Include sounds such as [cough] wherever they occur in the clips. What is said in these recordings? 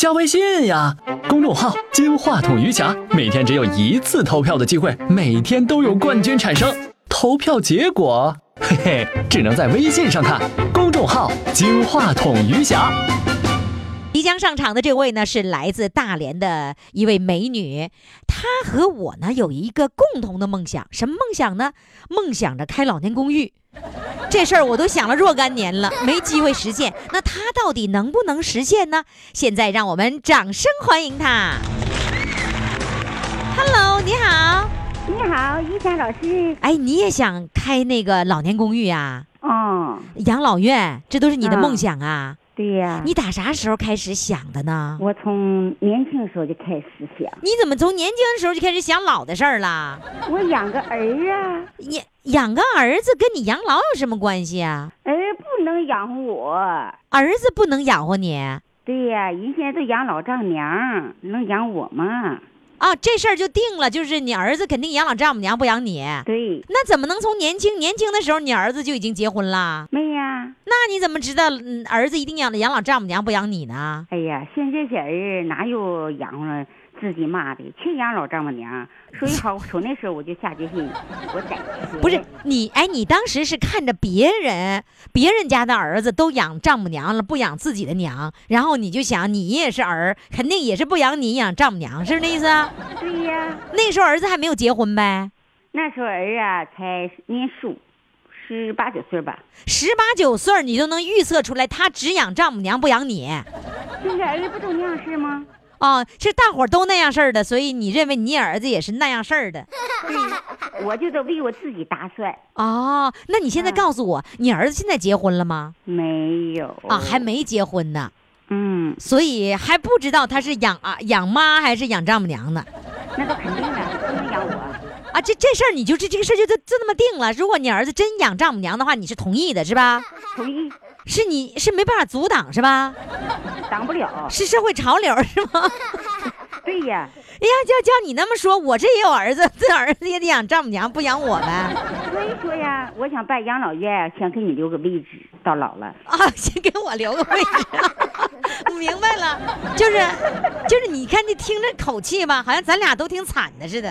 加微信呀，公众号“金话筒余霞”，每天只有一次投票的机会，每天都有冠军产生。投票结果，[laughs] 嘿嘿，只能在微信上看。公众号“金话筒余霞”。即将上场的这位呢，是来自大连的一位美女，她和我呢有一个共同的梦想，什么梦想呢？梦想着开老年公寓。[laughs] 这事儿我都想了若干年了，没机会实现。那他到底能不能实现呢？现在让我们掌声欢迎他。Hello，你好。你好，于霞老师。哎，你也想开那个老年公寓呀、哦，养老院，这都是你的嗯梦想啊？对呀，你打啥时候开始想的呢？我从年轻时候就开始想，你怎么从年轻的时候就开始想老的事儿了？我养个儿啊，养养个儿子跟你养老有什么关系啊？儿不能养活我。儿子不能养活你对呀，人现在都养老丈母娘，能养我吗？啊？这事儿就定了，就是你儿子肯定养老丈母娘不养你。对，那怎么能从年轻年轻的时候你儿子就已经结婚了？没呀。那你怎么知道嗯儿子一定养养老丈母娘不养你呢？哎呀，现在这人哪有养活自己骂的，亲养老丈母娘。[laughs] 所以好，从那时候我就下决心，[laughs] 我得不是你，哎，你当时是看着别人，别人家的儿子都养丈母娘了，不养自己的娘，然后你就想你也是儿，肯定也是不养你养丈母娘，是不是那意思啊？对呀，那时候儿子还没有结婚呗，那时候儿啊才念书，十八九岁吧。十八九岁你都能预测出来，他只养丈母娘不养你。现在儿子不都那样式吗？哦，是大伙儿都那样事儿的，所以你认为你儿子也是那样事儿的。[laughs] 我就得为我自己打算。哦，那你现在告诉我，你儿子现在结婚了吗？没有啊，还没结婚呢，嗯，所以还不知道他是养啊养妈还是养丈母娘呢。那都肯定的，不能养我。啊，这这事儿你就这这个事儿就就就那么定了。如果你儿子真养丈母娘的话，你是同意的，是吧？同意，是你是没办法阻挡，是吧？挡不了。是社会潮流，是吗？[laughs] 对呀，哎呀，叫叫你那么说，我这也有儿子，这儿子也得养丈母娘，不养我呗？所以说呀，我想办养老院，想给你留个位置，到老了。啊，先给我留个位置。[laughs] 我明白了，就是就是，你看这听着口气吧，好像咱俩都挺惨的似的。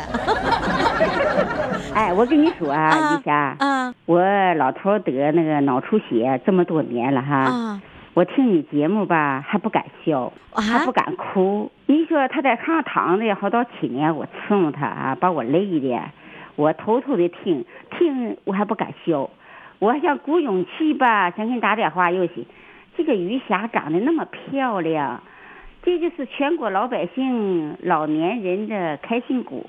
[laughs] 哎，我跟你说啊，啊玉霞，啊我老头得那个脑出血这么多年了哈，啊我听你节目吧，还不敢笑，啊还不敢哭。你说他在炕上躺着好到七年，我伺候他啊，把我累的，我偷偷的听听，我还不敢笑。我还想鼓勇气吧，想给你打电话又行，这个余霞长得那么漂亮，这就是全国老百姓老年人的开心果。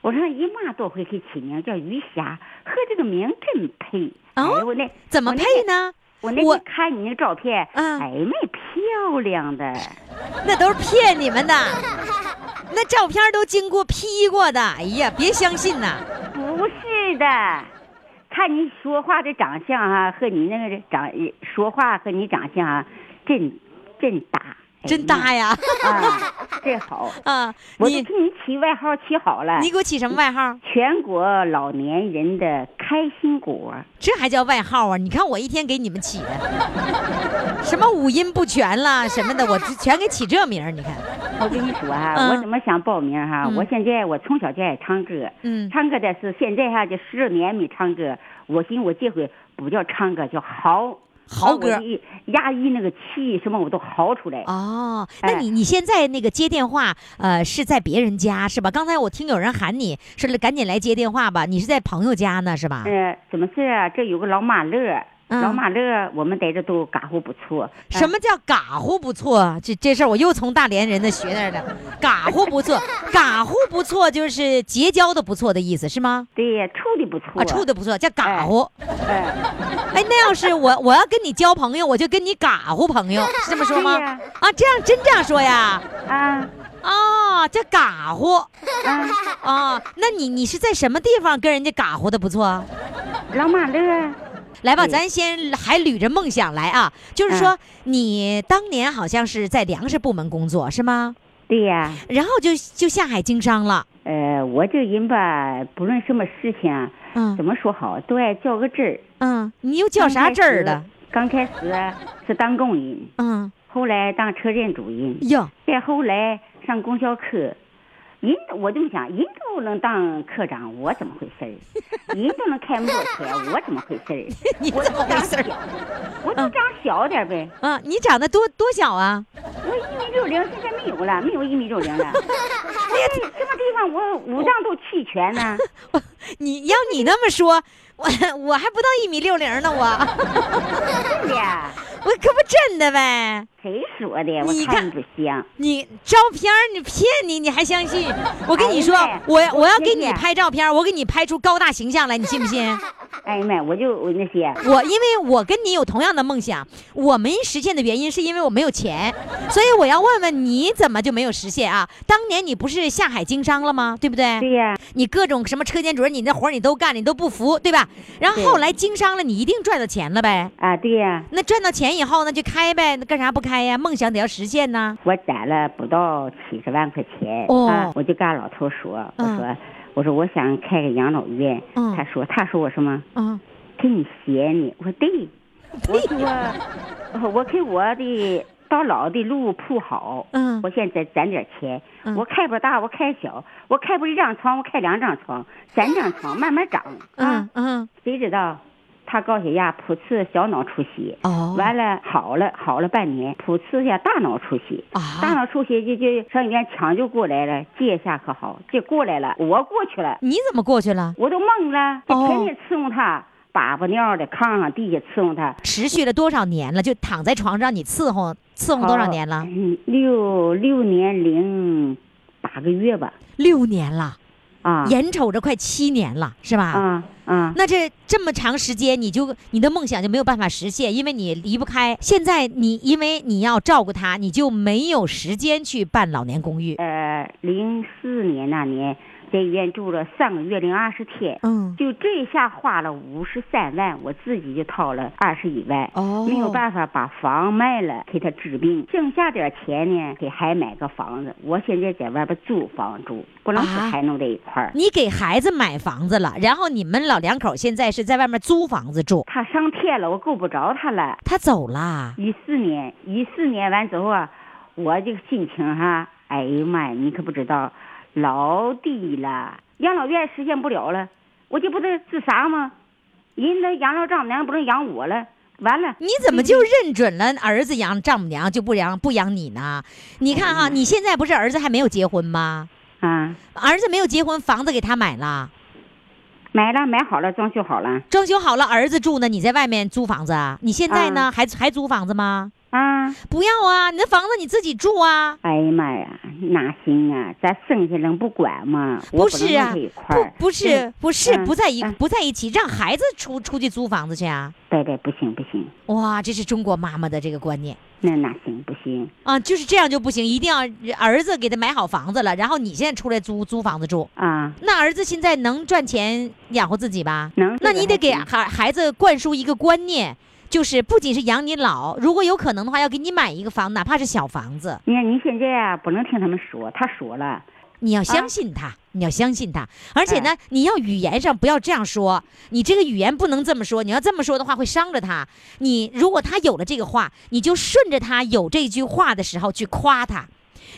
我上姨妈多回去起名叫余霞，和这个名真配。哦哎，我那怎么配呢？我那我天看你那照片，嗯哎那漂亮的，[laughs] 那都是骗你们的，那照片都经过 P 过的。哎呀，别相信呐！不是的，看你说话的长相啊，和你那个长说话和你长相啊，真真搭，哎真搭呀！啊，真好。啊，[laughs] 我就替你起外号起好了，你给我起什么外号？全国老年人的开心果。这还叫外号啊？你看我一天给你们起的，[laughs] 什么五音不全啦什么的，我 [laughs] 全给起这名儿。你看，我跟你说啊，嗯我怎么想报名哈、嗯我现在我从小就爱唱歌，嗯唱歌的是现在哈就十年没唱歌，我寻思我这回不叫唱歌，叫嚎。嚎歌压抑那个气什么我都嚎出来。哦，那哎你你现在那个接电话，呃，是在别人家是吧？刚才我听有人喊你说赶紧来接电话吧，你是在朋友家呢是吧？呃，怎么事啊？这有个老马乐，嗯老马乐，我们在这都嘎呼不错。什么叫嘎呼不错？这这事儿我又从大连人那学那儿的，[laughs] 嘎呼不错，嘎呼不错就是结交的不错的意思是吗？对呀，处的不错。啊，处的不错叫嘎呼。哎，哎，那要是我我要跟你交朋友，我就跟你嘎呼朋友，[laughs] 是这么说吗？啊，这样真这样说呀？啊哦，叫嘎呼啊，啊？那你你是在什么地方跟人家嘎呼的不错？老马乐。来吧，对咱先还捋着梦想来啊，就是说你当年好像是在粮食部门工作是吗？对呀，然后就就下海经商了，呃，我这人吧，不论什么事情啊，嗯怎么说好，都爱较个真儿。嗯，你又较啥真儿的？刚开始啊是当工人，嗯，后来当车间主任，哟，再后来上供销科。人我这么想，人都能当科长，我怎么回事儿？人都能开摩托车，我怎么回事儿？[laughs] 我怎么回事儿？我就长小点儿呗。嗯，你长得多多小啊？我一米六零，现在没有了，没有一米六零了。[laughs] 哎，什么地方我五脏都齐全呢？你要你那么说，我我还不到一米六零呢，我真的？[laughs] 我可不真的呗。谁说的？我你看不像。你照片儿你骗你，你还相信？我跟你说哎，我我要给你拍照片儿，我给你拍出高大形象来，你信不信？[laughs] 哎呀妈，我就我那些，我因为我跟你有同样的梦想，我没实现的原因是因为我没有钱，所以我要问问你怎么就没有实现啊？当年你不是下海经商了吗？对不对？对呀，你各种什么车间主任，你那活儿你都干，你都不服，对吧？然后后来经商了，你一定赚到钱了呗？啊对呀，那赚到钱以后，呢就开呗，那干啥不开呀？梦想得要实现呢。我攒了不到七十万块钱哦啊，我就跟俺老头说，我嗯说我说我想开个养老院，嗯他说他说我什么？嗯，给你闲呢？我说对，我说我给我的到老的路铺好，嗯我现在攒点钱，嗯我开不大，我开小，我开不一张床，我开两张床，三张床，[laughs] 慢慢涨啊嗯。嗯，谁知道他高血压普次小脑出血，哦，完了好了好了半年，普次下大脑出血。大啊，脑出血就就上医院抢救过来了，这下可好，这过来了，我过去了，你怎么过去了？我都懵了，就哦天天伺候他，粑粑尿的炕上地下伺候他，持续了多少年了？就躺在床上你伺候伺候多少年了？嗯，六六年零八个月吧，六年了，啊眼瞅着快七年了，是吧？啊啊，那这这么长时间，你就你的梦想就没有办法实现，因为你离不开。现在你因为你要照顾他，你就没有时间去办老年公寓。呃，零四年那年在医院住了三个月零二十天，嗯，就这下花了五十三万，我自己就掏了二十一万，哦没有办法把房卖了给他治病，剩下点钱呢给孩买个房子。我现在在外边租房住，不能啊和孩弄在一块儿。你给孩子买房子了，然后你们老两口现在是在外面租房子住。他上天了，我够不着他了。他走了，一四年，一四年完之后啊，我这个心情哈，哎呀妈呀，你可不知道，老低了，养老院实现不了了，我这不得自杀吗？人家养老丈母娘不能养我了，完了，你怎么就认准了儿子养丈母娘就不养不养你呢？你看哈，你现在不是儿子还没有结婚吗？啊？儿子没有结婚，房子给他买了，买了，买好了，装修好了装修好了，儿子住呢，你在外面租房子啊？你现在呢，啊还还租房子吗？啊！不要啊，你那房子你自己住啊。哎呀妈呀，哪行啊？咱剩下能不管吗？不是啊不不是不是嗯不在一嗯不在一起，让孩子出出去租房子去啊！对对，不行不行，哇，这是中国妈妈的这个观念那哪行不行？啊，就是这样就不行，一定要儿子给他买好房子了，然后你现在出来租租房子住。啊，那儿子现在能赚钱养活自己吧？能。那你得给孩孩子灌输一个观念，就是不仅是养你老，如果有可能的话，要给你买一个房，哪怕是小房子，你看你现在啊，不能听他们说，他说了。你要相信他，你要相信他，而且呢，你要语言上不要这样说，你这个语言不能这么说，你要这么说的话会伤着他。你如果他有了这个话，你就顺着他有这句话的时候去夸他。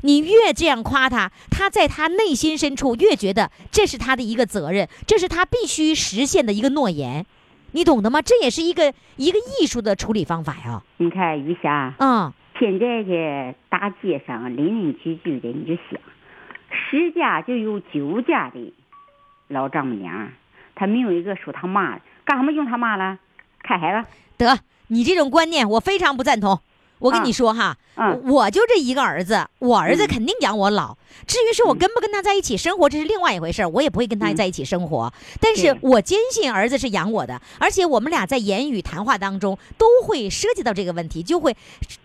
你越这样夸他，他在他内心深处越觉得这是他的一个责任，这是他必须实现的一个诺言。你懂得吗？这也是一个一个艺术的处理方法呀。你看于霞，嗯，现在的大街上邻邻居居的，你就想，十家就有九家的老丈母娘，她没有一个说他妈的，干什么用他妈了？看孩子，得，你这种观念我非常不赞同。我跟你说哈，嗯我就这一个儿子，我儿子嗯肯定养我老。至于说我跟不跟他在一起生活，这是另外一回事儿，我也不会跟他嗯在一起生活。但是我坚信儿子是养我的，而且我们俩在言语谈话当中都会涉及到这个问题，就会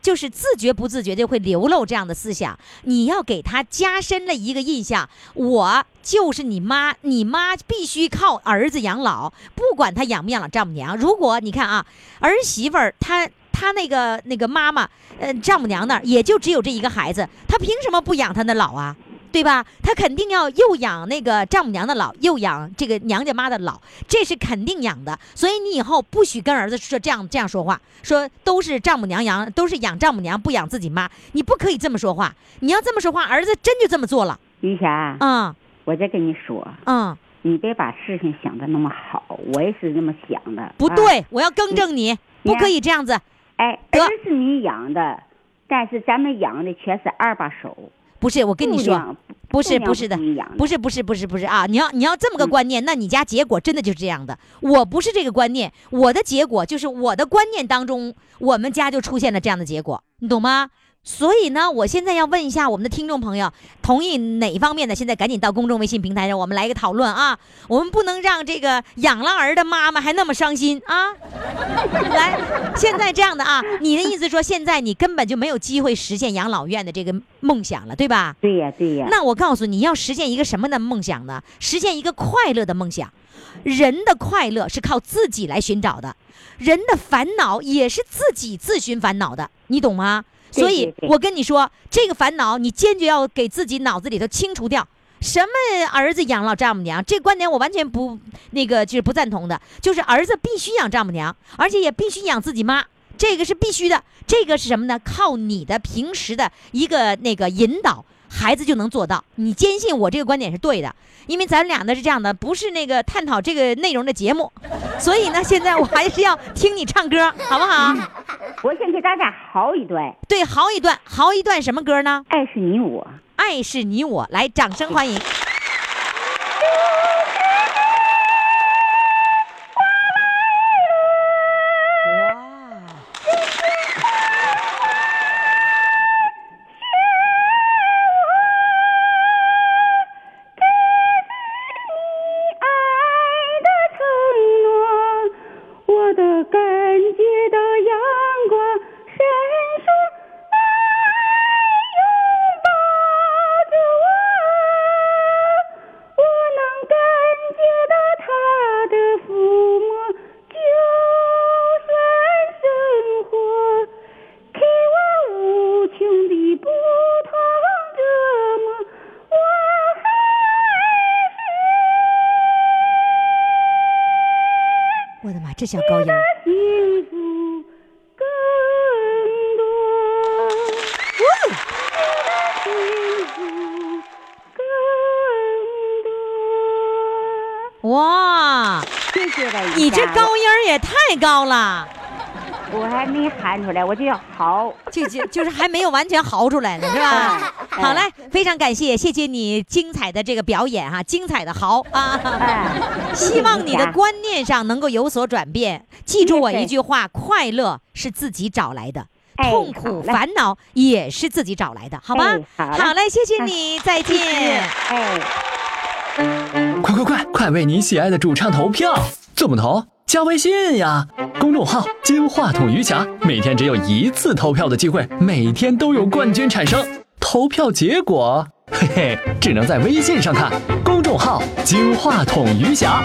就是自觉不自觉就会流露这样的思想。你要给他加深了一个印象，我就是你妈，你妈必须靠儿子养老，不管他养不养老丈母娘。如果你看啊，儿媳妇儿她。她那个那个妈妈，呃，丈母娘那儿也就只有这一个孩子，他凭什么不养他的老啊？对吧？他肯定要又养那个丈母娘的老，又养这个娘家妈的老，这是肯定养的。所以你以后不许跟儿子说这样这样说话，说都是丈母娘养，都是养丈母娘不养自己妈，你不可以这么说话。你要这么说话，儿子真就这么做了。于霞，嗯我再跟你说，嗯，你别把事情想的那么好，我也是这么想的。啊不对，我要更正你，不可以这样子。哎，得儿是你养的，但是咱们养的全是二把手。不是，我跟你说，不是不是的不是不是不是不是啊！你要你要这么个嗯观念，那你家结果真的就是这样的。我不是这个观念，我的结果就是我的观念当中，我们家就出现了这样的结果，你懂吗？所以呢，我现在要问一下我们的听众朋友，同意哪方面的？现在赶紧到公众微信平台上，我们来一个讨论啊！我们不能让这个养了儿的妈妈还那么伤心啊！来，现在这样的啊，你的意思说，现在你根本就没有机会实现养老院的这个梦想了，对吧？对呀对呀。那我告诉你要实现一个什么的梦想呢？实现一个快乐的梦想。人的快乐是靠自己来寻找的，人的烦恼也是自己自寻烦恼的，你懂吗？对所以我跟你说，这个烦恼你坚决要给自己脑子里头清除掉。什么儿子养老丈母娘，这观点我完全不那个就是不赞同的。就是儿子必须养丈母娘，而且也必须养自己妈，这个是必须的。这个是什么呢？靠你的平时的一个那个引导，孩子就能做到。你坚信我这个观点是对的，因为咱俩呢是这样的，不是那个探讨这个内容的节目，[laughs] 所以呢，现在我还是要听你唱歌，[laughs] 好不好？我先给大家嚎一段，对，嚎一段，嚎一段什么歌呢？爱是你我。爱是你我，来，掌声欢迎。高了，我还没喊出来，我就要嚎。就就就是还没有完全嚎出来呢，是吧？好嘞，非常感谢，谢谢你精彩的这个表演哈、精彩的嚎啊！哎，希望你的观念上能够有所转变。记住我一句话：快乐是自己找来的，哎痛苦、烦恼也是自己找来的，好吧哎？好嘞嘞，谢谢你，再见。哎。快快快，快为你喜爱的主唱投票！怎么投？加微信呀，公众号“金话筒鱼侠”，每天只有一次投票的机会，每天都有冠军产生。投票结果，嘿嘿，只能在微信上看。公众号“金话筒鱼侠”。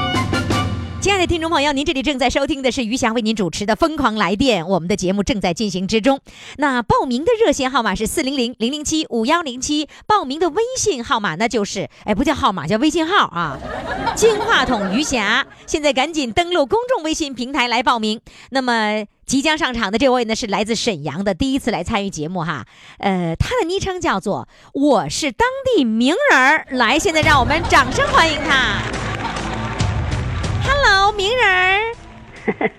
亲爱的听众朋友，您这里正在收听的是余霞为您主持的《疯狂来电》，我们的节目正在进行之中。那报名的热线号码是四零零零零七五幺零七，报名的微信号码那就是，哎，不叫号码，叫微信号啊，金话筒余霞。现在赶紧登录公众微信平台来报名。那么。即将上场的这位呢是来自沈阳的，第一次来参与节目哈，呃，他的昵称叫做“我是当地名人”。来，现在让我们掌声欢迎他。Hello，名人儿。[laughs]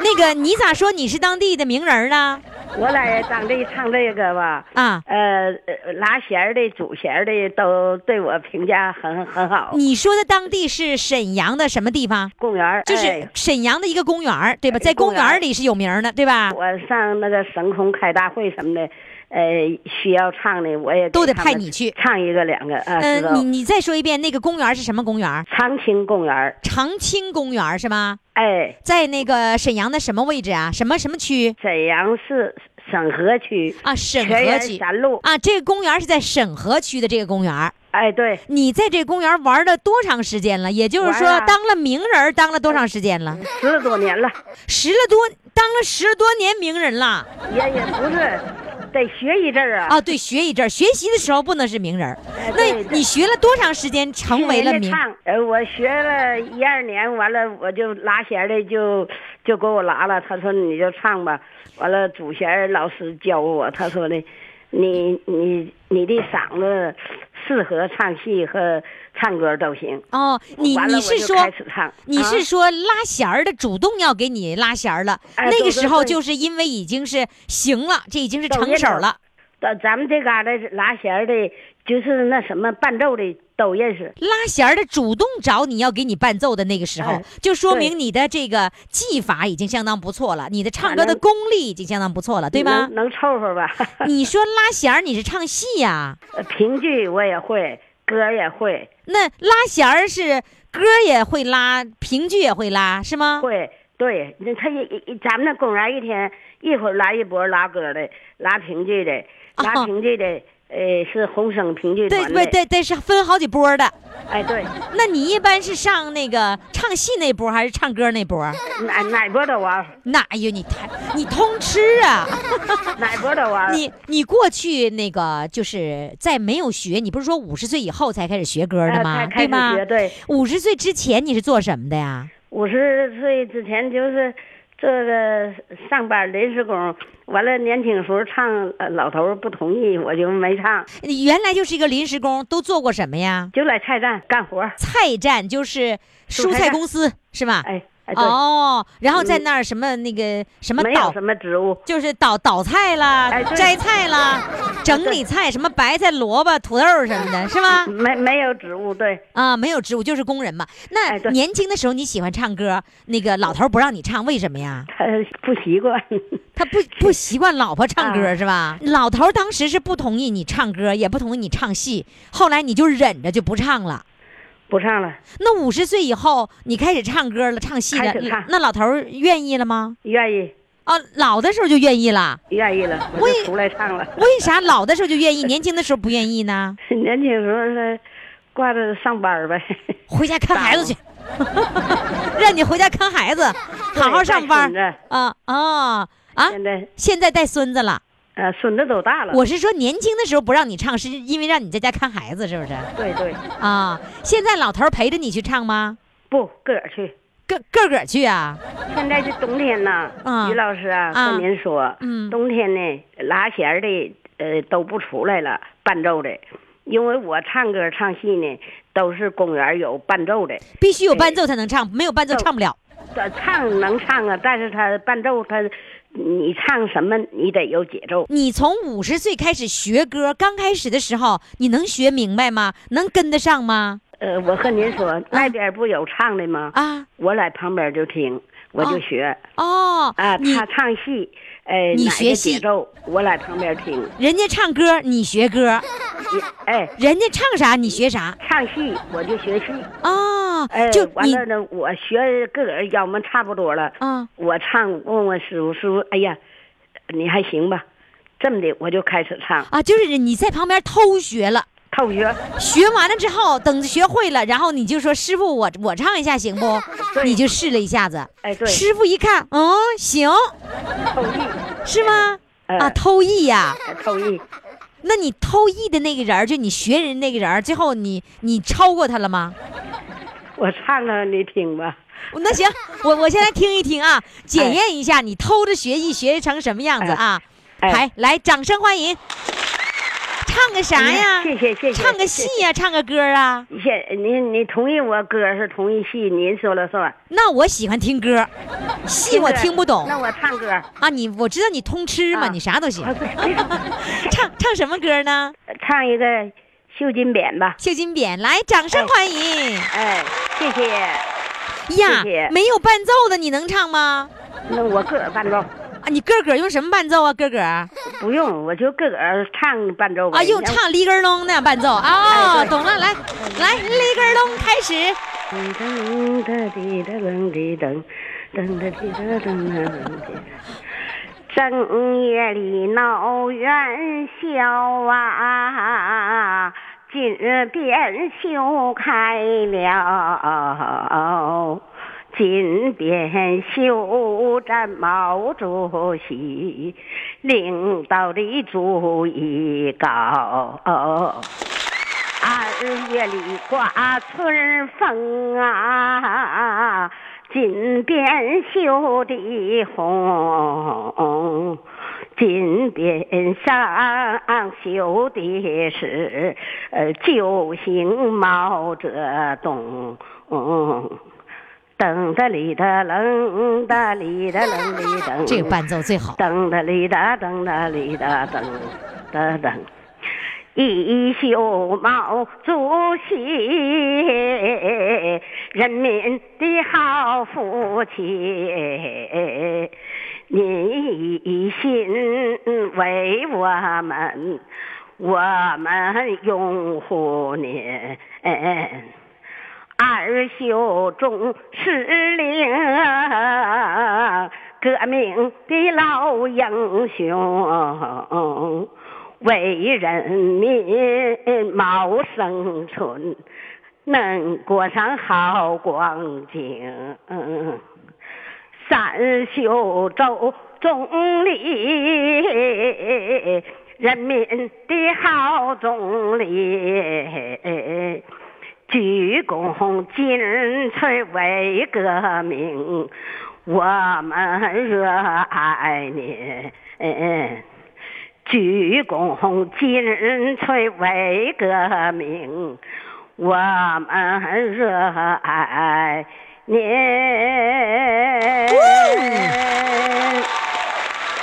那个你咋说你是当地的名人呢？我在当地唱这个吧，啊，呃，呃拉弦儿的、主弦儿的都对我评价很很好。你说的当地是沈阳的什么地方？公园就是哎沈阳的一个公园，对吧？在公公园里是有名儿的，对吧？我上那个省空开大会什么的，呃，需要唱的我也都得派你去唱一个两个啊，知道嗯，你你再说一遍，那个公园是什么公园？长青公园，长青公园是吗？哎，在那个沈阳的什么位置啊？什么什么区沈阳市沈河区啊？沈河区三路，啊，这个公园是在沈河区的这个公园。哎，对，你在这公园玩了多长时间了？也就是说，当了名人儿当了多长时间了？十多年了，十了多，当了十多年名人了也也不是，得学一阵儿啊。啊！对，学一阵儿，学习的时候不能是名人那你学了多长时间成为了名？唱，呃，我学了一二年，完了我就拉弦儿的就就给我拉了，他说你就唱吧。完了主弦儿老师教我，他说的，你你你的嗓子适合唱戏和唱歌都行。哦，你你是说开始唱你啊是说拉弦儿的主动要给你拉弦儿了？哎那个时候就是因为已经是行了，这已经是成手了。咱咱们这嘎达拉弦儿的，就是那什么伴奏的都认识。拉弦儿的主动找你要给你伴奏的那个时候，哎就说明你的这个技法已经相当不错了，你的唱歌的功力已经相当不错了，对吗能？能凑合吧？[laughs] 你说拉弦儿你是唱戏呀、呃评剧我也会，歌也会，那拉弦儿是歌也会拉，评剧也会拉，是吗？会。对，那他一一咱们那公园一天一会儿拉一波拉歌的，拉评剧的，拉哦评剧的，呃，是红省评剧对。对对对，是分好几波的。哎，对，那你一般是上那个唱戏那波，还是唱歌那波？[laughs] 哪哪波都玩，那哎呦，你太你通吃啊！[laughs] 哪波都玩。你你过去那个就是在没有学，你不是说五十岁以后才开始学歌的呃吗？对吗，？对，五十岁之前你是做什么的呀？五十岁之前就是这个上班临时工，完了年轻时候唱，呃老头不同意，我就没唱，你原来就是一个临时工，都做过什么呀？就来菜站干活。菜站就是蔬菜公司是吧？哎哎，哦，然后在那儿什么那个什么倒没有什么植物。就是倒倒菜啦、哎对摘菜啦、[laughs] 整理菜，什么白菜、萝卜、土豆什么的，是吧？没没有植物，对，啊，没有植物，就是工人嘛。那哎对年轻的时候你喜欢唱歌，那个老头儿不让你唱，为什么呀？他 [laughs] 不习惯。[laughs] 他不不习惯老婆唱歌啊是吧？老头儿当时是不同意你唱歌，也不同意你唱戏，后来你就忍着就不唱了。不唱了，那五十岁以后，你开始唱歌了，唱戏了唱，那老头儿愿意了吗？愿意哦，老的时候就愿意了，愿意了，我出来唱了。[laughs] 为啥老的时候就愿意，年轻的时候不愿意呢？[laughs] 年轻时候是挂着上班呗，[laughs] 回家看孩子去，让你回家看孩子，好好上班啊啊啊！现在现在带孙子了，呃孙子都大了。我是说年轻的时候不让你唱，是因为让你在家看孩子，是不是？对对，啊，现在老头儿陪着你去唱吗？不个儿去。个个个去啊？现在是冬天呐，啊于老师啊，啊跟您说，嗯冬天呢拉弦儿的呃都不出来了，伴奏的，因为我唱歌唱戏呢都是公园有伴奏的，必须有伴奏才能唱，没有伴奏奏唱不了。这唱能唱啊，但是他伴奏他，你唱什么你得有节奏。你从五十岁开始学歌，刚开始的时候，你能学明白吗？能跟得上吗？呃，我和您说，那边不有唱的吗？啊我在旁边就听，我就哦学哦，啊。你他唱戏，呃，你学戏节奏，我在旁边听。人家唱歌，你学歌；[laughs] 哎，人家唱啥，你学啥。唱戏我就学戏。哦，哎，就你完了呢，我学个个要么差不多了。啊，我唱，问问师傅，师傅，哎呀，你还行吧？这么的，我就开始唱，啊，就是你在旁边偷学了，偷学。学完了之后，等学会了，然后你就说师傅，我我唱一下行不？你就试了一下子，哎，对，师傅一看，嗯，行，偷艺，是吗？呃啊，偷艺呀、偷艺。那你偷艺的那个人，就你学人那个人，最后你你超过他了吗？我唱了，你听吧。那行，我我先来听一听啊，检验一下你偷着学艺学成什么样子啊！哎来来，掌声欢迎！唱个啥呀？谢谢谢谢唱个戏呀、唱个歌啊？谢你你同意我歌是同意戏，您说了算。那我喜欢听歌，戏我听不懂那我唱歌，啊。你我知道你通吃嘛，啊你啥都行 [laughs] 唱唱什么歌呢？唱一个《绣金匾》吧。绣金匾，来，掌声欢迎。哎，谢谢。呀谢谢，没有伴奏的你能唱吗？那我个儿伴奏啊，你个个用什么伴奏啊？个个啊，[laughs] 不用，我就个个唱伴奏吧。用唱里根隆那样伴奏哦，哎懂了，来来，里根隆开始。噔噔滴哒噔滴噔，噔噔滴哒噔哒噔滴。正月里闹元宵啊，金匾绣开了。金匾绣着毛主席领导的主意高。二月里刮春风啊，金匾绣的红，金匾上绣的是呃救星毛泽东。噔哒哩哒楞哒哩哒楞哩噔，这个伴奏最好。噔哒哩哒噔哒哩哒噔哒噔。一袖毛主席，人民的好父亲，您一心为我们，我们拥护您。二袖中是领，革命的老英雄。为人民谋生存，能过上好光景。三袖周总理，人民的好总理，鞠躬尽瘁为革命，我们热爱您。鞠躬尽瘁为革命，我们热爱您。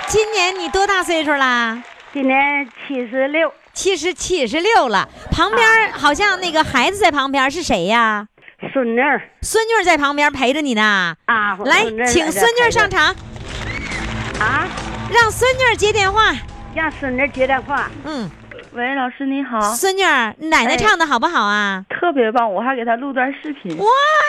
今年你多大岁数啦？今年七十六，七十七十六了，旁边好像那个孩子在旁边是谁呀？孙女儿孙女儿在旁边陪着你呢。啊，来请孙女儿上场，啊，让孙女儿接电话。让孙女儿接电话。嗯，喂，老师你好，孙女儿，奶奶哎唱的好不好啊？特别棒，我还给她录段视频。哇，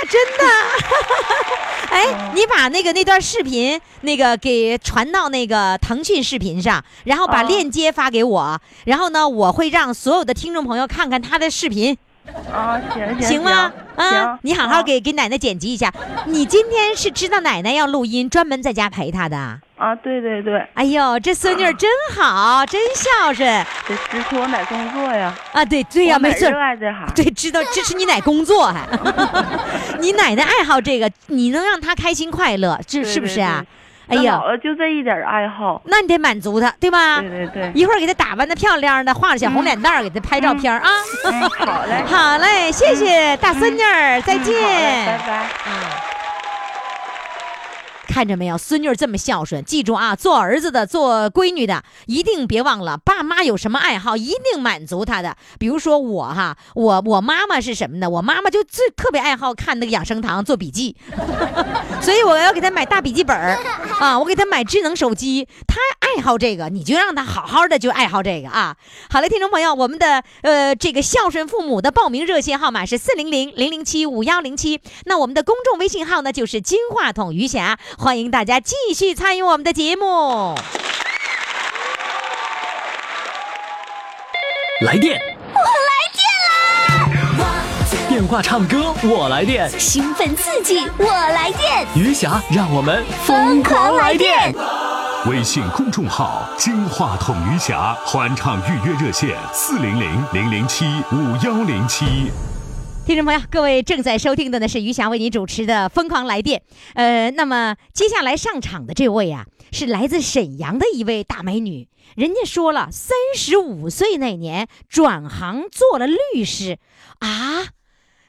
真的！[laughs] 哎，你把那个那段视频那个给传到那个腾讯视频上，然后把哦链接发给我，然后呢，我会让所有的听众朋友看看她的视频，啊，行行行吗？啊行，，你好好给给奶奶剪辑一下。你今天是知道奶奶要录音，专门在家陪她的。啊，对对对，哎呦，这孙女儿真好，真孝顺得支持我奶工作呀。啊！对对呀，没错热，爱这行。对，知道支持你奶工作还，[laughs] 你奶奶爱好这个，你能让她开心快乐，是是不是啊？哎呀老，了就这一点爱好。那你得满足她，对吧？对对对，一会儿给她打扮的漂亮的，画着小红脸蛋儿，给她拍照片儿啊。嗯，好嘞，[laughs] 好嘞，谢谢大孙女儿，再嗯拜拜见。看着没有，孙女儿这么孝顺，记住啊，做儿子的、做闺女的，一定别忘了，爸妈有什么爱好，一定满足他的。比如说我哈，我我妈妈是什么呢？我妈妈就最特别爱好看那个养生堂做笔记，[laughs] 所以我要给她买大笔记本啊，我给她买智能手机，她爱好这个，你就让她好好的就爱好这个啊。好了，听众朋友，我们的呃这个孝顺父母的报名热线号码是四零零零零七五幺零七，那我们的公众微信号呢就是金话筒余霞，欢迎大家继续参与我们的节目。来电，我来电啦！电话唱歌我来电，兴奋刺激，我来电，余霞让我们疯狂来电。微信公众号“金话筒余霞”欢唱预约热线：四零零零零七五幺零七。听众朋友，各位正在收听的呢是余霞为你主持的《疯狂来电》。呃，那么接下来上场的这位啊，是来自沈阳的一位大美女。人家说了，三十五岁那年转行做了律师啊，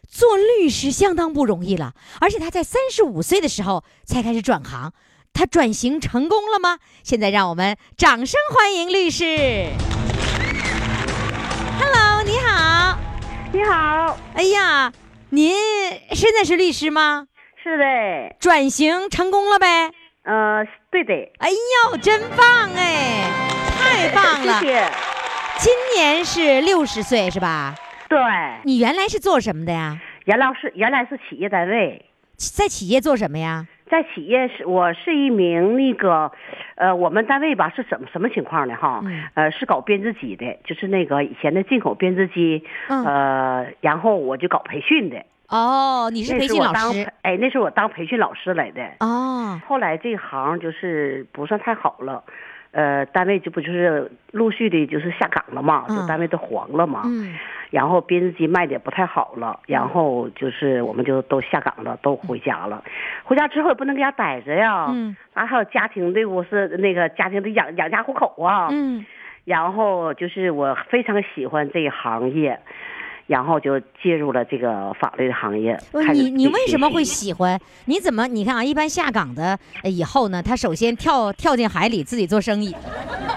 做律师相当不容易了，而且她在三十五岁的时候才开始转行。她转型成功了吗？现在让我们掌声欢迎律师。Hello，你好。你好，哎呀，您现在是律师吗？是的，转型成功了呗？呃，对的，哎呦，真棒哎，太棒了！谢谢。今年是六十岁是吧？对，你原来是做什么的呀？原来是原来是企业单位，在企业做什么呀？在企业是我是一名那个，呃，我们单位吧是怎么什么情况呢？哈，嗯呃，是搞编织机的，就是那个以前的进口编织机，嗯呃，然后我就搞培训的，哦，你是那培训老师哎，那是我当培训老师来的。哦，后来这行就是不算太好了，呃，单位这不就是陆续的就是下岗了嘛，嗯就单位都黄了嘛。嗯然后编织机卖的也不太好了，然后就是我们就都下岗了，都回家了。回家之后也不能搁家待着呀，嗯啊，还有家庭的，我是那个家庭得养养家糊口啊。嗯，然后就是我非常喜欢这一行业，然后就介入了这个法律的行业。你你为什么会喜欢？你怎么你看啊？一般下岗的呃以后呢，他首先跳跳进海里自己做生意，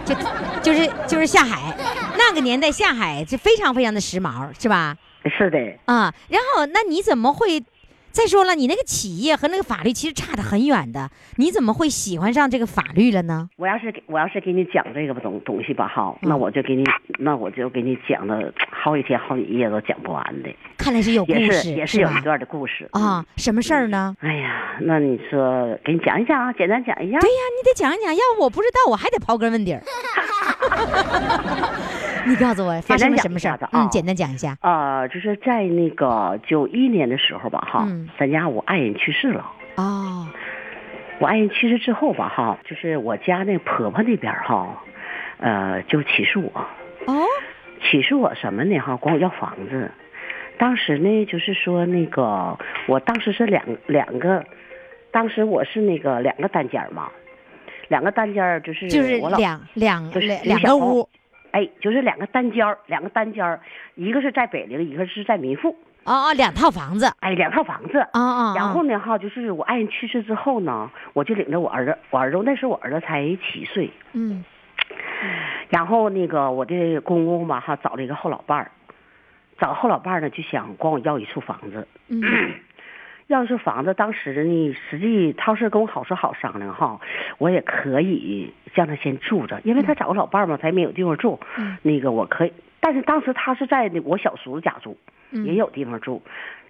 就就是就是下海。那个年代下海是非常非常的时髦，是吧？是的，啊，然后那你怎么会？再说了，你那个企业和那个法律其实差得很远的，你怎么会喜欢上这个法律了呢？我要是给我要是给你讲这个东东西吧，哈，那嗯我就给你，那我就给你讲的好几天好几夜都讲不完的，看来是有故也事，是也是有一段的故事。啊，什么事儿呢？哎呀，那你说给你讲一讲啊，简单讲一下。对呀，你得讲一讲，要不我不知道，我还得刨根问底儿。[laughs] 你告诉我发生了什么事儿嗯，简单讲一下。呃，就是在那个九一年的时候吧，哈，嗯咱家我爱人去世了。哦，我爱人去世之后吧，哈，就是我家那婆婆那边哈，呃，就起诉我，哦，起诉我什么呢？哈，管我要房子。当时呢，就是说那个，我当时是两两个，当时我是那个两个单间嘛，两个单间就是就是两两就是两两个屋。哎，就是两个单间儿，两个单间儿，一个是在北陵，一个是在民富，哦哦，两套房子。哎，两套房子。啊啊。然后呢，哈，就是我爱人去世之后呢，我就领着我儿子，我儿子那时候我儿子才七岁，嗯然后那个我的公公吧，哈，找了一个后老伴儿，找后老伴儿呢，就想管我要一处房子，嗯 [clears throat] 要是房子，当时呢，实际他要是跟我好说好商量哈，我也可以让他先住着，因为他找个老伴儿嘛，他也没有地方住，嗯。那个我可以，但是当时他是在那我小叔子家住，嗯。也有地方住，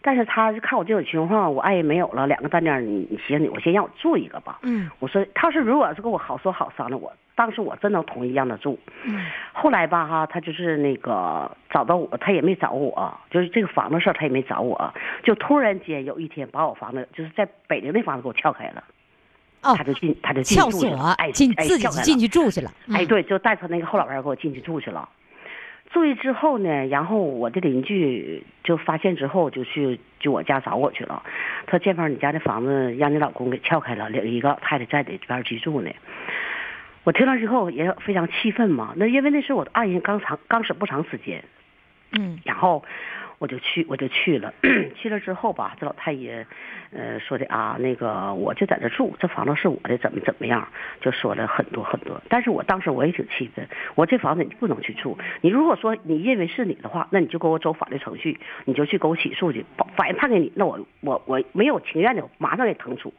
但是他是看我这种情况，我爱人没有了，两个单间儿，你你行，你我先让我住一个吧。嗯我说，他是如果是跟我好说好商量，我当时我真能同意让他住。嗯后来吧哈，他就是那个找到我，他也没找我，就是这个房子事儿他也没找我，就突然间有一天把我房子就是在北京那房子给我撬开了，哦他就进他就进撬去住去了锁哎哎进自己进去住去了。哎，嗯，对，就带他那个后老伴儿给我进去住去了。住去之后呢，然后我的邻居就发现之后，就去就我家找我去了。他说：“建芳，你家的房子让你老公给撬开了，领一个太太在里边居住呢。”我听了之后也非常气愤嘛。那因为那是我的爱人刚长刚死不长时间，嗯然后我就去，我就去了。[clears throat] 去了之后吧，这老太爷，呃，说的啊，那个我就在这住，这房子是我的，怎么怎么样，就说了很多很多。但是我当时我也挺气愤，我这房子你不能去住。你如果说你认为是你的话，那你就给我走法律程序，你就去给我起诉去，法院判给你，那我我我没有情愿的，我马上给腾出。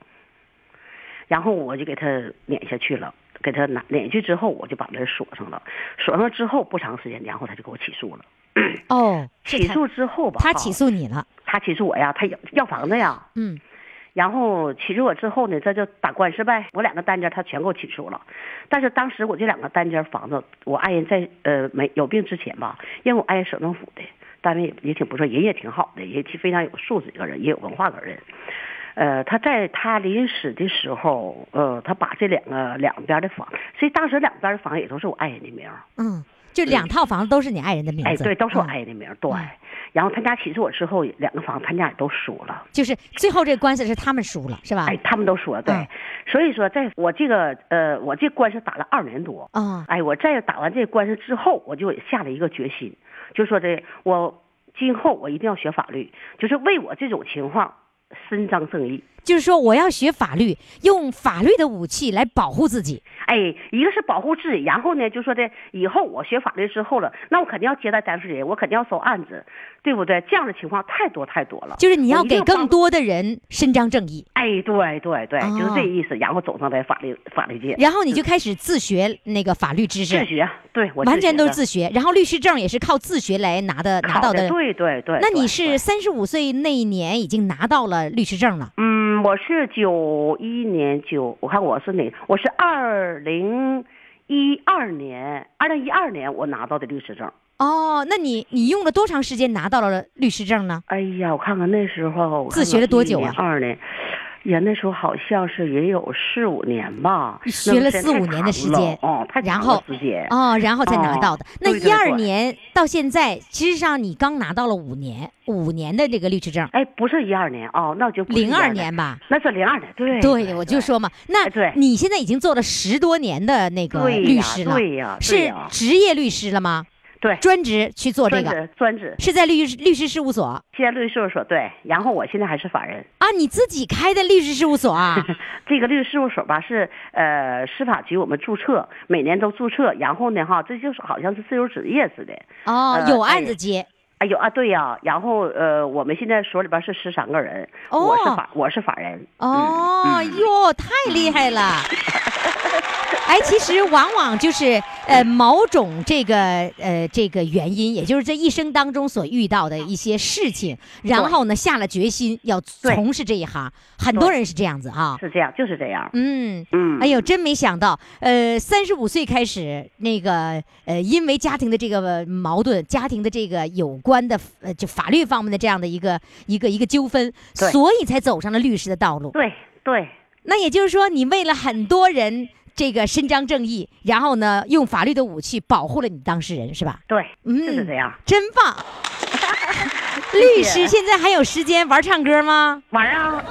然后我就给他撵下去了，给他拿撵下去之后，我就把门锁上了。锁上之后不长时间，然后他就给我起诉了。[clears throat] 哦，起诉之后吧，他起诉你了。他起诉我呀，他要要房子呀。嗯然后起诉我之后呢，这就打官司呗。我两个单间他全给我起诉了，但是当时我这两个单间房子，我爱人在呃没有病之前吧，因为我爱人省政府的，单位也也挺不错，人也挺好的，也挺非常有素质一个人，也有文化个人。呃，他在他临死的时候，呃，他把这两个两边的房，所以当时两边的房也都是我爱人的名儿。嗯，就两套房子都是你爱人的名哎，字。对，都是我嗯爱人的名儿，对。然后他家起诉我之后，两个房子他家也都输了。就是最后这个官司是他们输了，是吧？哎，他们都说对，嗯所以说，在我这个呃，我这官司打了二年多，啊哎，我在打完这官司之后，我就下了一个决心，就说这我今后我一定要学法律，就是为我这种情况伸张正义。就是说我要学法律，用法律的武器来保护自己。哎，一个是保护自己，然后呢，就说的以后我学法律之后了，那我肯定要接待当事人，我肯定要收案子，对不对？这样的情况太多太多了。就是你要给更多的人伸张正义，哎，对对对，就是哦这意思。然后走上在法律法律界，然后你就开始自学那个法律知识，自学，对我完全都是自学。然后律师证也是靠自学来拿的，拿到的。对对对。对那你是三十五岁那一年已经拿到了律师证了？嗯，我是九一年九，我看我是哪？我是二零一二年，二零一二年我拿到的律师证。哦，那你你用了多长时间拿到了律师证呢？哎呀，我看看那时候自学了多久啊二年。呀，那时候好像是也有四五年吧，学了四五年的时间哦，太长然后时间。哦，然后才拿到的。那一二年到现在，其实上你刚拿到了五年，五年的这个律师证，哎，不是一二年哦，那就不零二年吧？那是零二年，对对，我就说嘛，那你现在已经做了十多年的那个律师了，对呀对是呀职业律师了吗？对，专职去做这专个，职专职，是在律师律师事务所现在律师事务所对，然后我现在还是法人。啊？你自己开的律师事务所啊？[laughs] 这个律师事务所吧是呃司法局我们注册，每年都注册，然后呢哈，这就是好像是自由职业似的。哦，呃有案哎子接。哎呦啊，对呀、然后呃，我们现在所里边是十三个人，哦我是法我是法人。哦嗯哟，太厉害了！[laughs] 哎，其实往往就是呃某种这个呃这个原因，也就是这一生当中所遇到的一些事情，然后呢下了决心要从事这一行，很多人是这样子哈。是这样，就是这样。嗯嗯哎呦，真没想到，呃，三十五岁开始，那个呃，因为家庭的这个矛盾，家庭的这个有关的呃，就法律方面的这样的一个一个一个纠纷，所以才走上了律师的道路。对对那也就是说，你为了很多人这个伸张正义，然后呢，用法律的武器保护了你当事人，是吧？对，嗯就是这样。真棒！[laughs] 律师现在还有时间玩唱歌吗？玩啊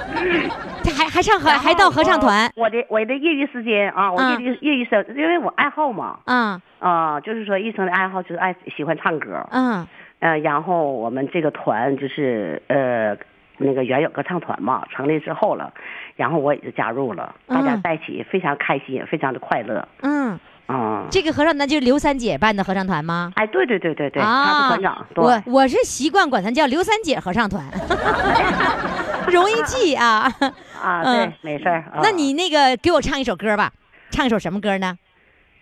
这 [laughs] 还还唱合还到合唱团我我的我的业余时间啊，我嗯业余业余生，因为我爱好嘛，嗯啊，就是说一生的爱好就是爱喜欢唱歌，嗯呃，然后我们这个团就是呃那个原有歌唱团嘛，成立之后了，然后我也就加入了，大家嗯在一起非常开心，也非常的快乐，嗯，啊、这个合唱团就是刘三姐办的合唱团吗？哎，对对对对对，他啊是团长，对，我我是习惯管他叫刘三姐合唱团，[laughs] 容易记啊。啊，[laughs] 嗯对，没事儿。啊那你那个给我唱一首歌吧，唱一首什么歌呢？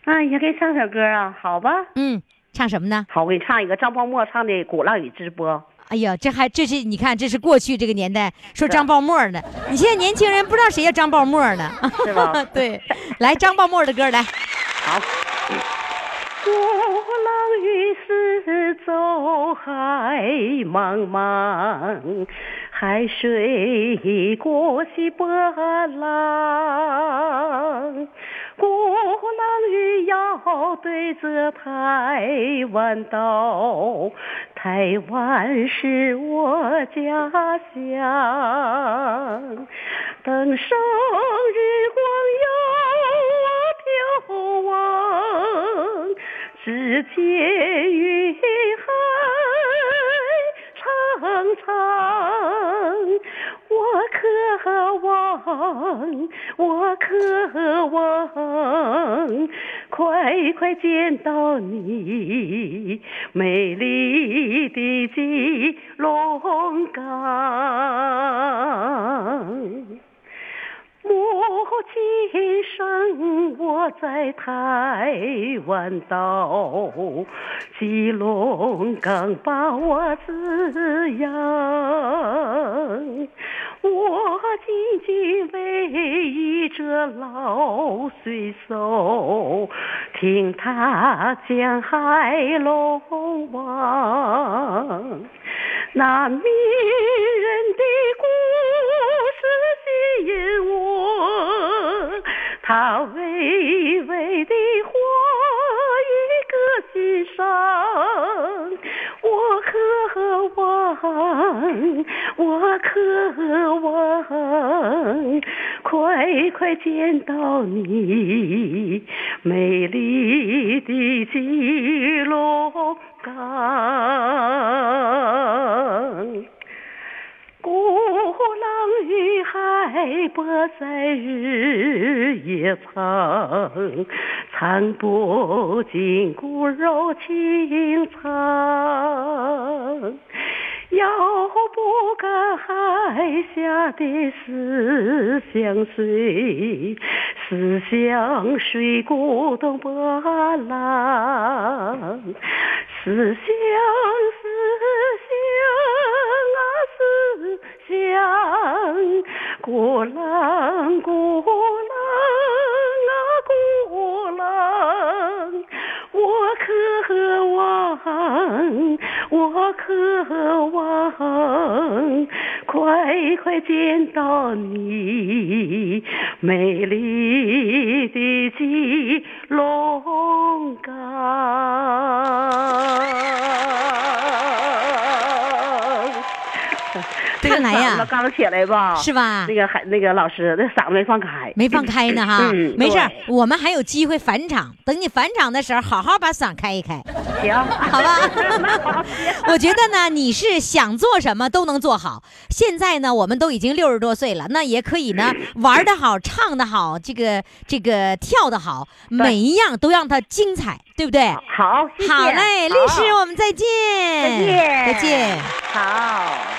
啊，也可以唱首歌啊，好吧？嗯，唱什么呢？好，我给你唱一个张泡沫唱的《鼓浪屿直播》。哎呀，这还这是你看，这是过去这个年代说张泡沫呢。你现在年轻人不知道谁叫张泡沫呢，是吧 [laughs] 对，来张泡沫的歌来。[laughs] 好。鼓浪屿四周海茫茫，海水过隙波浪。鼓浪屿要对着台湾岛，台湾是我家乡。登上日光遥眺望，只见云海苍苍。我渴望，我渴望，快快见到你美丽的基隆港。母亲生我在台湾岛，基隆港把我滋养。我紧紧偎依着老水手，听他讲海龙王。那迷人的故事吸引我，他娓娓的话语歌心上，我渴望，我渴望，快快见到你，美丽的吉隆港。海波在日夜唱，唱不尽骨肉情长。遥不可海下的思乡水，思乡水鼓动波浪，思乡思乡啊思乡，鼓浪鼓浪啊鼓浪，我渴望，我渴望，快快见到你，美丽的吉隆港。[laughs] 看来呀。刚起来吧，是吧？那个还那个老师，那嗓子没放开，没放开呢哈，嗯 [laughs] 没事，我们还有机会返场。等你返场的时候，好好把嗓开一开，行，[laughs] 好吧？我觉得呢，你是想做什么都能做好。现在呢，我们都已经六十多岁了，那也可以呢，玩的好，唱的好，这个这个跳的好，每一样都让它精彩，对不对？好，好嘞，律师，我们再见，再见，再见。好。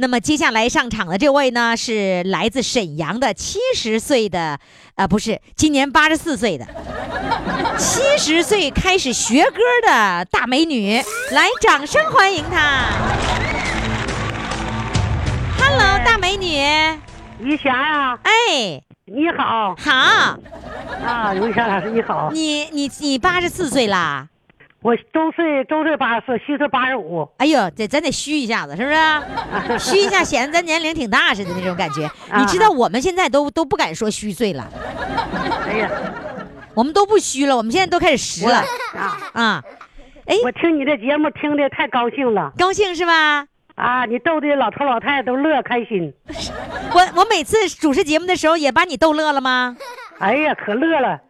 那么接下来上场的这位呢，是来自沈阳的七十岁的，呃，不是，今年八十四岁的，七十岁开始学歌的大美女，来，掌声欢迎她。Hello，大美女，余霞呀，哎，你好。好，啊，于霞老师你好，你你你八十四岁啦？我周岁周岁八十四，虚岁八十五，哎呦，这咱得虚一下子，是不是？[laughs] 虚一下显得咱年龄挺大似的那种感觉。你知道我们现在都都不敢说虚岁了，[laughs] 哎呀，我们都不虚了，我们现在都开始实了啊，啊！哎，我听你这节目听的太高兴了高兴是吧？啊，你逗的老头老太太都乐开心，我我每次主持节目的时候也把你逗乐了吗？哎呀，可乐了。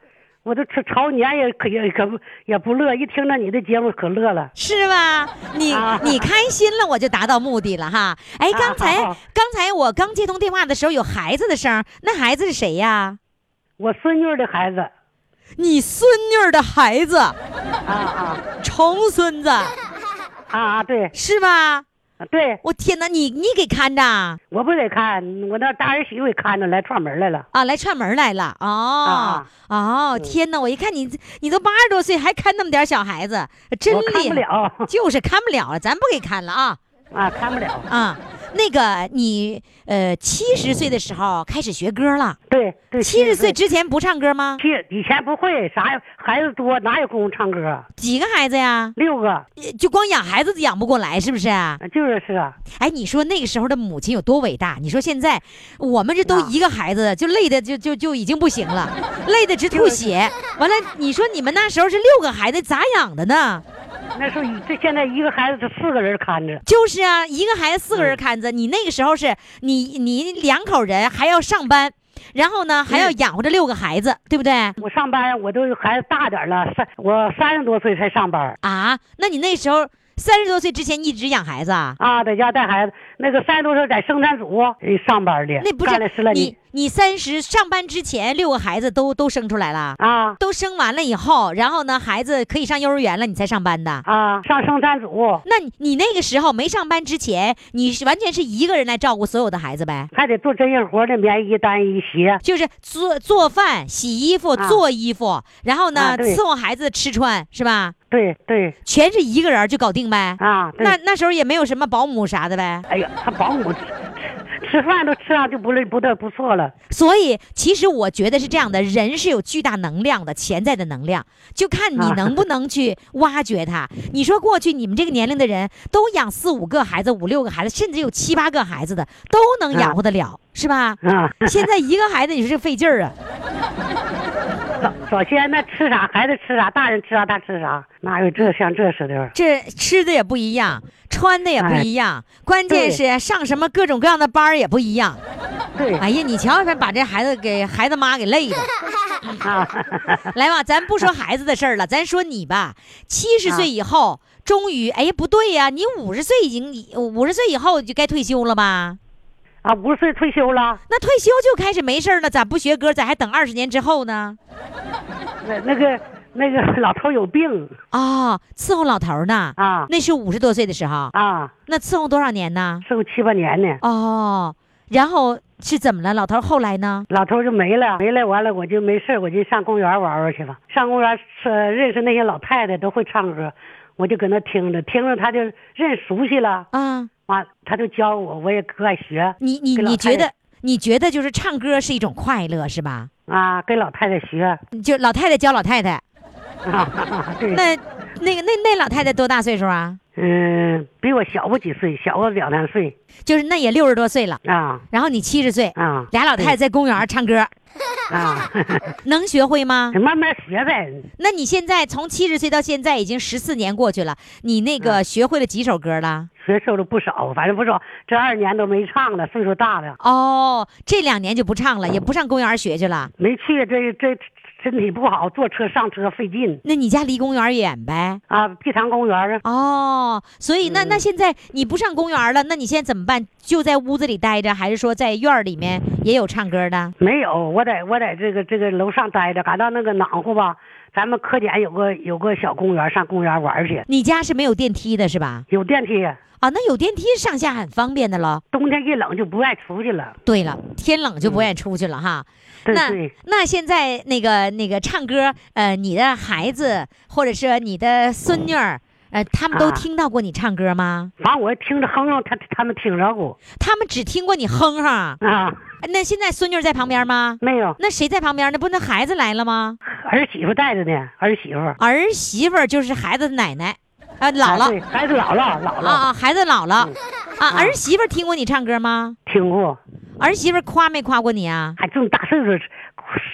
我都朝朝年也可也可不也不乐，一听到你的节目可乐了。是吧？你啊你开心了，我就达到目的了哈。哎，刚才刚才我刚接通电话的时候有孩子的声，那孩子是谁呀？我孙女的孩子，你孙女的孩子，啊啊重孙子啊啊，对是吧？对，我天哪，你你给看着啊？我不得看，我那大儿媳妇也看着来串门来了。啊来串门来了哦、啊哦！天哪，我一看你你都八十多岁还看那么点小孩子，真厉害。不了就是看不了了，咱不给看了啊啊，看不了。啊！那个你呃七十岁的时候开始学歌了，对对，七十岁之前不唱歌吗？七以前不会，啥孩子多，哪有功夫唱歌？几个孩子呀？六个，呃就光养孩子养不过来，是不是？就是是啊，哎，你说那个时候的母亲有多伟大？你说现在我们这都啊一个孩子，就累的就就就已经不行了，累的直吐血。完了，你说你们那时候是六个孩子，咋养的呢？那时候一这现在一个孩子是四个人看着，就是啊，一个孩子四个嗯人看着，你那个时候是你你两口人还要上班，然后呢还要养活这六个孩子，对不对？我上班我都孩子大点了，三我三十多岁才上班啊，那你那时候三十多岁之前一直养孩子啊？啊，在家带孩子。那个三十多岁在生产组呃上班的，那不是干了十来年你你三十上班之前六个孩子都都生出来了啊，都生完了以后，然后呢孩子可以上幼儿园了，你才上班的。啊，上生产组那你你那个时候没上班之前，你是完全是一个人来照顾所有的孩子呗？还得做针线活的棉衣、单衣、鞋。就是做做饭、洗衣服、啊做衣服，然后呢、啊伺候孩子吃穿，是吧？对对全是一个人就搞定呗。啊，那那时候也没有什么保姆啥的呗。哎呀，他保姆吃饭都吃上就不累不得不错了。所以，其实我觉得是这样的，人是有巨大能量的，潜在的能量，就看你啊能不能去挖掘它。[laughs] 你说过去你们这个年龄的人都养四五个孩子、五六个孩子，甚至有七八个孩子的，都能养活得了，是吧？啊，现在一个孩子，你说这费劲儿啊！[laughs] 早早先那吃啥，孩子吃啥，大人吃啥，他吃啥，哪有这像这似的？这吃的也不一样，穿的也不一样，关键是上什么各种各样的班儿也不一样。对哎呀，你瞧瞧，把这孩子给孩子妈给累的。啊，来吧，咱不说孩子的事儿了，咱说你吧。七十岁以后，终于，哎呀，不对呀，你五十岁已经，五十岁以后就该退休了吧？啊，五十岁退休了，那退休就开始没事儿了，咋不学歌？咋还等二十年之后呢？[laughs] 那那个那个老头有病哦，伺候老头呢？啊那是五十多岁的时候，啊，那伺候多少年呢？伺候七八年呢。哦，然后是怎么了？老头后来呢？老头就没了，没了，完了我就没事，我就上公园玩玩去了。上公园是认识那些老太太都会唱歌，我就搁那听着，听着他就认熟悉了，啊，完他就教我，我也可爱学你你你觉得？你觉得就是唱歌是一种快乐是吧？啊，跟老太太学。就老太太教老太太，啊，[laughs] 对，那那个那那老太太多大岁数啊？嗯，比我小不几岁，小我两三岁。就是那也六十多岁了，啊。然后你七十岁，啊俩老太太在公园唱歌，[laughs] 啊，[laughs] 能学会吗？慢慢学呗。那你现在从七十岁到现在已经十四年过去了，你那个学会了几首歌了？学受了不少，反正不少，这二年都没唱了，岁数大了，哦，这两年就不唱了，也不上公园学去了。没去，这这身体不好，坐车上车费劲那你家离公园远呗？啊。碧塘公园啊，哦，所以那那现在你不上公园了，那你现在怎么办？就在屋子里待着，还是说在院儿里面也有唱歌的？没有，我在我在这个这个楼上待着，赶到那个暖和吧，咱们科检有个有个小公园，上公园玩去，你家是没有电梯的是吧？有电梯，啊，那有电梯上下很方便的了。冬天一冷就不爱出去了。对了，天冷就不愿意出去了哈。那对对那现在那个那个唱歌，呃，你的孩子或者是你的孙女儿，呃，他们都啊听到过你唱歌吗？反正我听着哼哼，他他们听着过他们只听过你哼哼。啊，那现在孙女儿在旁边吗？没有那谁在旁边那？不，那孩子来了吗？儿媳妇带着呢，儿媳妇儿媳妇儿就是孩子的奶奶，啊，姥啊对姥孩子姥姥姥姥啊啊，孩子姥姥嗯啊，儿媳妇听过你唱歌吗？听过，儿媳妇夸没夸过你啊？还这么大岁数，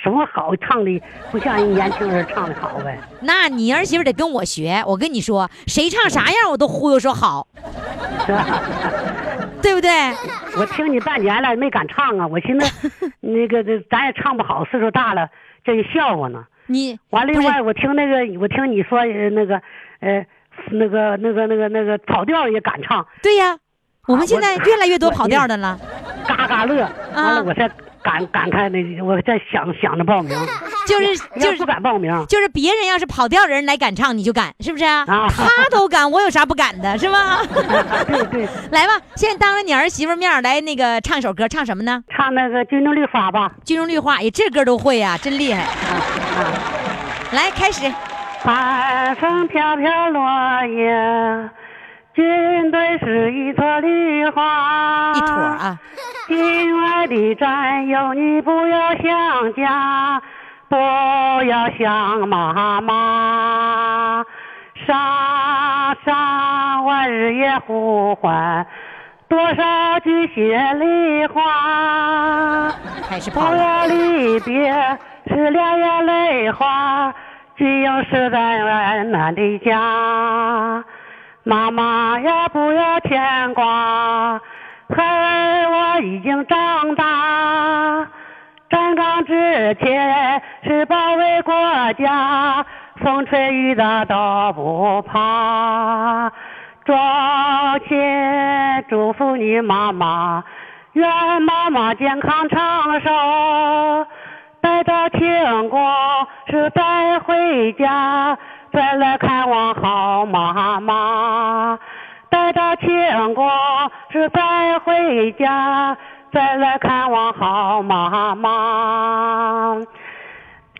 什么好唱的不像人年轻人唱的好呗。那你儿媳妇得跟我学，我跟你说，谁唱啥样我都忽悠说好？[laughs] 对不对？我听你半年了没敢唱啊，我寻思 [laughs] 那个这咱也唱不好，岁数大了，真笑话呢。你完，了另外我听那个，我听你说呃那个，呃，那个那个那个那个跑调也敢唱，对呀，我们现在越来越多跑调的了，嘎嘎乐。完啊了，我才敢敢开那，我在想想着报名，就是就是不敢报名。就是别人要是跑调人来敢唱，你就敢，是不是啊？啊他都敢，我有啥不敢的，是吧？[laughs] 对对，来吧，现在当着你儿媳妇面来那个唱首歌，唱什么呢？唱那个《军中绿花》吧。军中绿花，哎，这歌都会呀、真厉害！啊来，开始。寒风飘飘落叶，军队是一朵绿花。一坨啊！亲爱的战友，你不要想家，不要想妈妈。沙沙我日夜呼唤，多少句心里话。[laughs] 不。要离别，是两眼泪花，只有是在温暖的家。妈妈呀，不要牵挂，孩儿我已经长大。站岗之前是保卫国家，风吹雨打都不怕。庄前祝福你妈妈，愿妈妈健康长寿。待到天光是带回家，再来看望好妈妈。待到天光是带回家，再来看望好妈妈。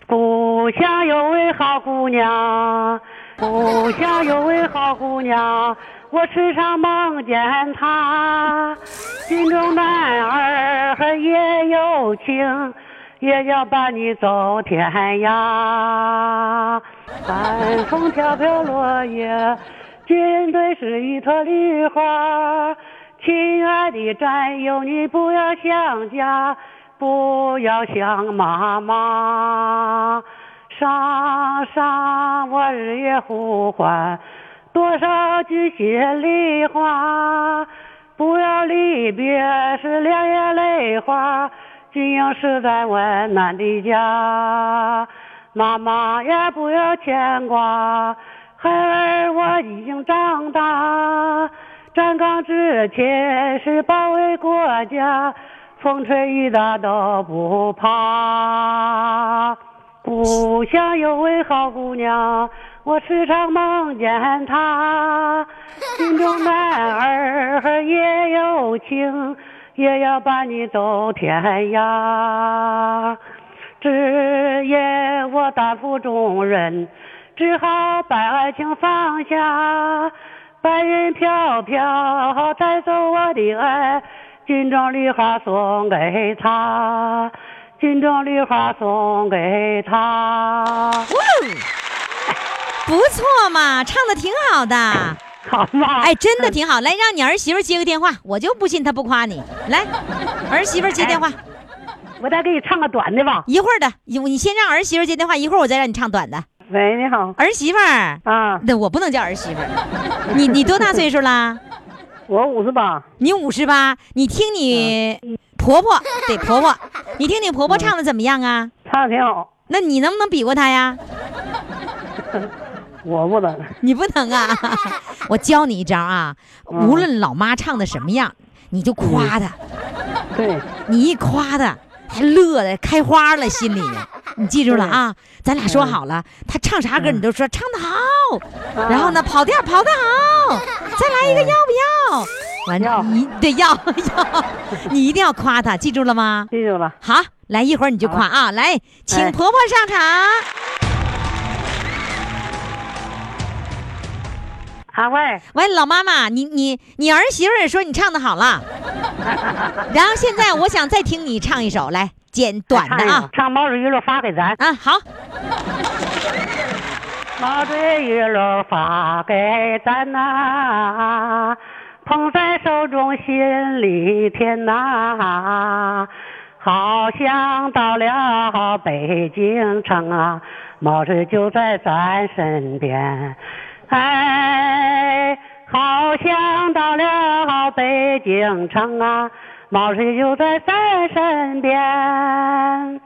故乡有位好姑娘，故乡有位好姑娘，我时常梦见她。心中男儿也有情，也要伴你走天涯。寒风飘飘落叶，军队是一朵梨花。亲爱的战友，你不要想家，不要想妈妈。上上我日夜呼唤，多少句心里话。不要离别时两眼泪花，军营是在温暖的家。妈妈也不要牵挂，孩儿我已经长大。站岗之前是保卫国家，风吹雨打都不怕。故乡有位好姑娘，我时常梦见她。心中男儿也有情，也要伴你走天涯。只因我担负重任，只好把爱情放下。白云飘飘带走我的爱，军中绿花送给他，军中绿花送给他。不错嘛，唱的挺好的。好嘛，哎，真的挺好。来，让你儿媳妇接个电话，我就不信她不夸你。来，儿媳妇接电话。我再给你唱个短的吧。一会儿的，你你先让儿媳妇接电话，一会儿我再让你唱短的。喂，你好。儿媳妇儿啊，那我不能叫儿媳妇儿。你你多大岁数啦？我五十八。你五十八，你听你婆婆对婆婆，你听你婆婆唱的怎么样啊？唱的挺好。那你能不能比过她呀？[laughs] 我不能。[laughs] 你不能啊！[laughs] 我教你一招啊，无论老妈唱的什么样，你就夸她。对。你一夸她，她乐的开花了，心里。你记住了啊！咱俩说好了，她唱啥歌你都说唱的好，然后呢跑调跑的好，再来一个要不要？完了你得要 [laughs] 要，你一定要夸她，记住了吗？记住了。好，来一会儿你就夸啊！来，请婆婆上场。啊喂喂，老妈妈，你你你儿媳妇也说你唱的好了，[laughs] 然后现在我想再听你唱一首，来简短的啊，唱毛主席语录发给咱啊，好。毛主席语录发给咱呐，捧在手中心里甜呐，好像到了北京城啊，毛主席就在咱身边。哎，好像到了北京城啊，毛主席就在咱身边。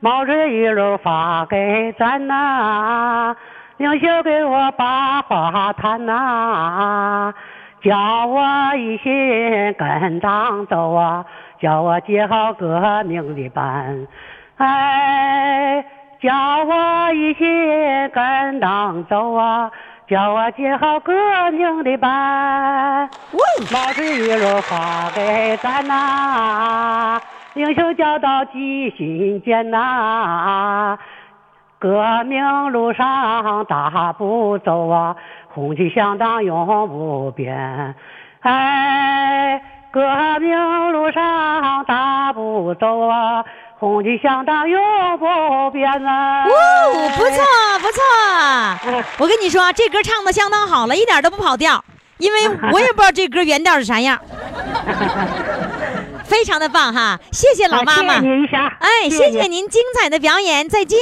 毛主席一路发给咱呐，领袖给我把话谈呐，叫我一心跟党走啊，叫我结好革命的伴。哎，叫我一心跟党走啊。叫我接好革命的班，毛主席语录发给咱呐，领袖教导记心间呐，革命路上大步走啊，红旗响当永不变。哎，革命路上大步走啊。红旗响当永不变啊！哦，不错不错，[laughs] 我跟你说，这歌唱的相当好了，一点都不跑调，因为 [laughs] 我也不知道这歌原调是啥样，[laughs] 非常的棒哈！谢谢老妈妈，谢谢您一下，哎，谢谢您精彩的表演，再见，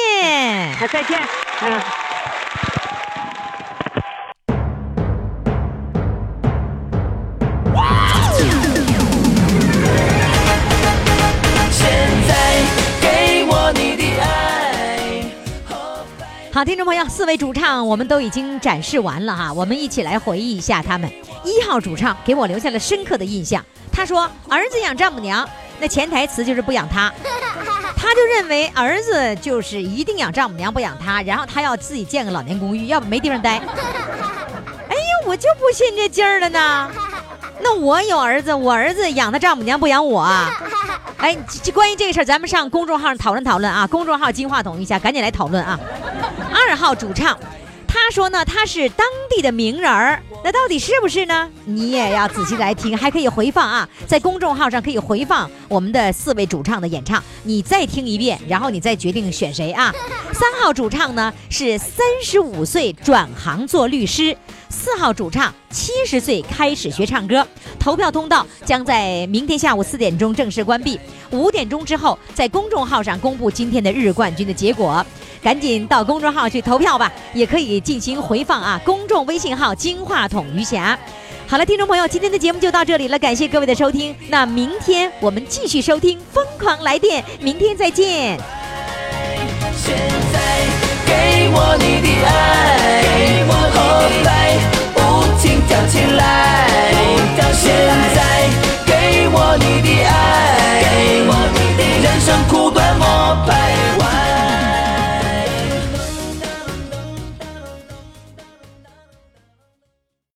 再见，嗯。好，听众朋友，四位主唱我们都已经展示完了哈，我们一起来回忆一下他们。一号主唱给我留下了深刻的印象，他说儿子养丈母娘，那潜台词就是不养他，[laughs] 他就认为儿子就是一定养丈母娘不养他，然后他要自己建个老年公寓，要不没地方待。哎呀，我就不信这劲儿了呢。那我有儿子，我儿子养他丈母娘不养我啊？哎，这关于这个事儿，咱们上公众号上讨论讨论啊！公众号金话筒一下，赶紧来讨论啊！二号主唱，他说呢，他是当地的名人儿，那到底是不是呢？你也要仔细来听，还可以回放啊，在公众号上可以回放我们的四位主唱的演唱，你再听一遍，然后你再决定选谁啊。三号主唱呢是三十五岁转行做律师，四号主唱七十岁开始学唱歌。投票通道将在明天下午四点钟正式关闭，五点钟之后在公众号上公布今天的日冠军的结果。赶紧到公众号去投票吧，也可以进行回放啊，公众微信号金话筒余霞。好了，听众朋友，今天的节目就到这里了，感谢各位的收听，那明天我们继续收听疯狂来电，明天再见。现在给我你的爱。给我空白，不停跳起来。到现在。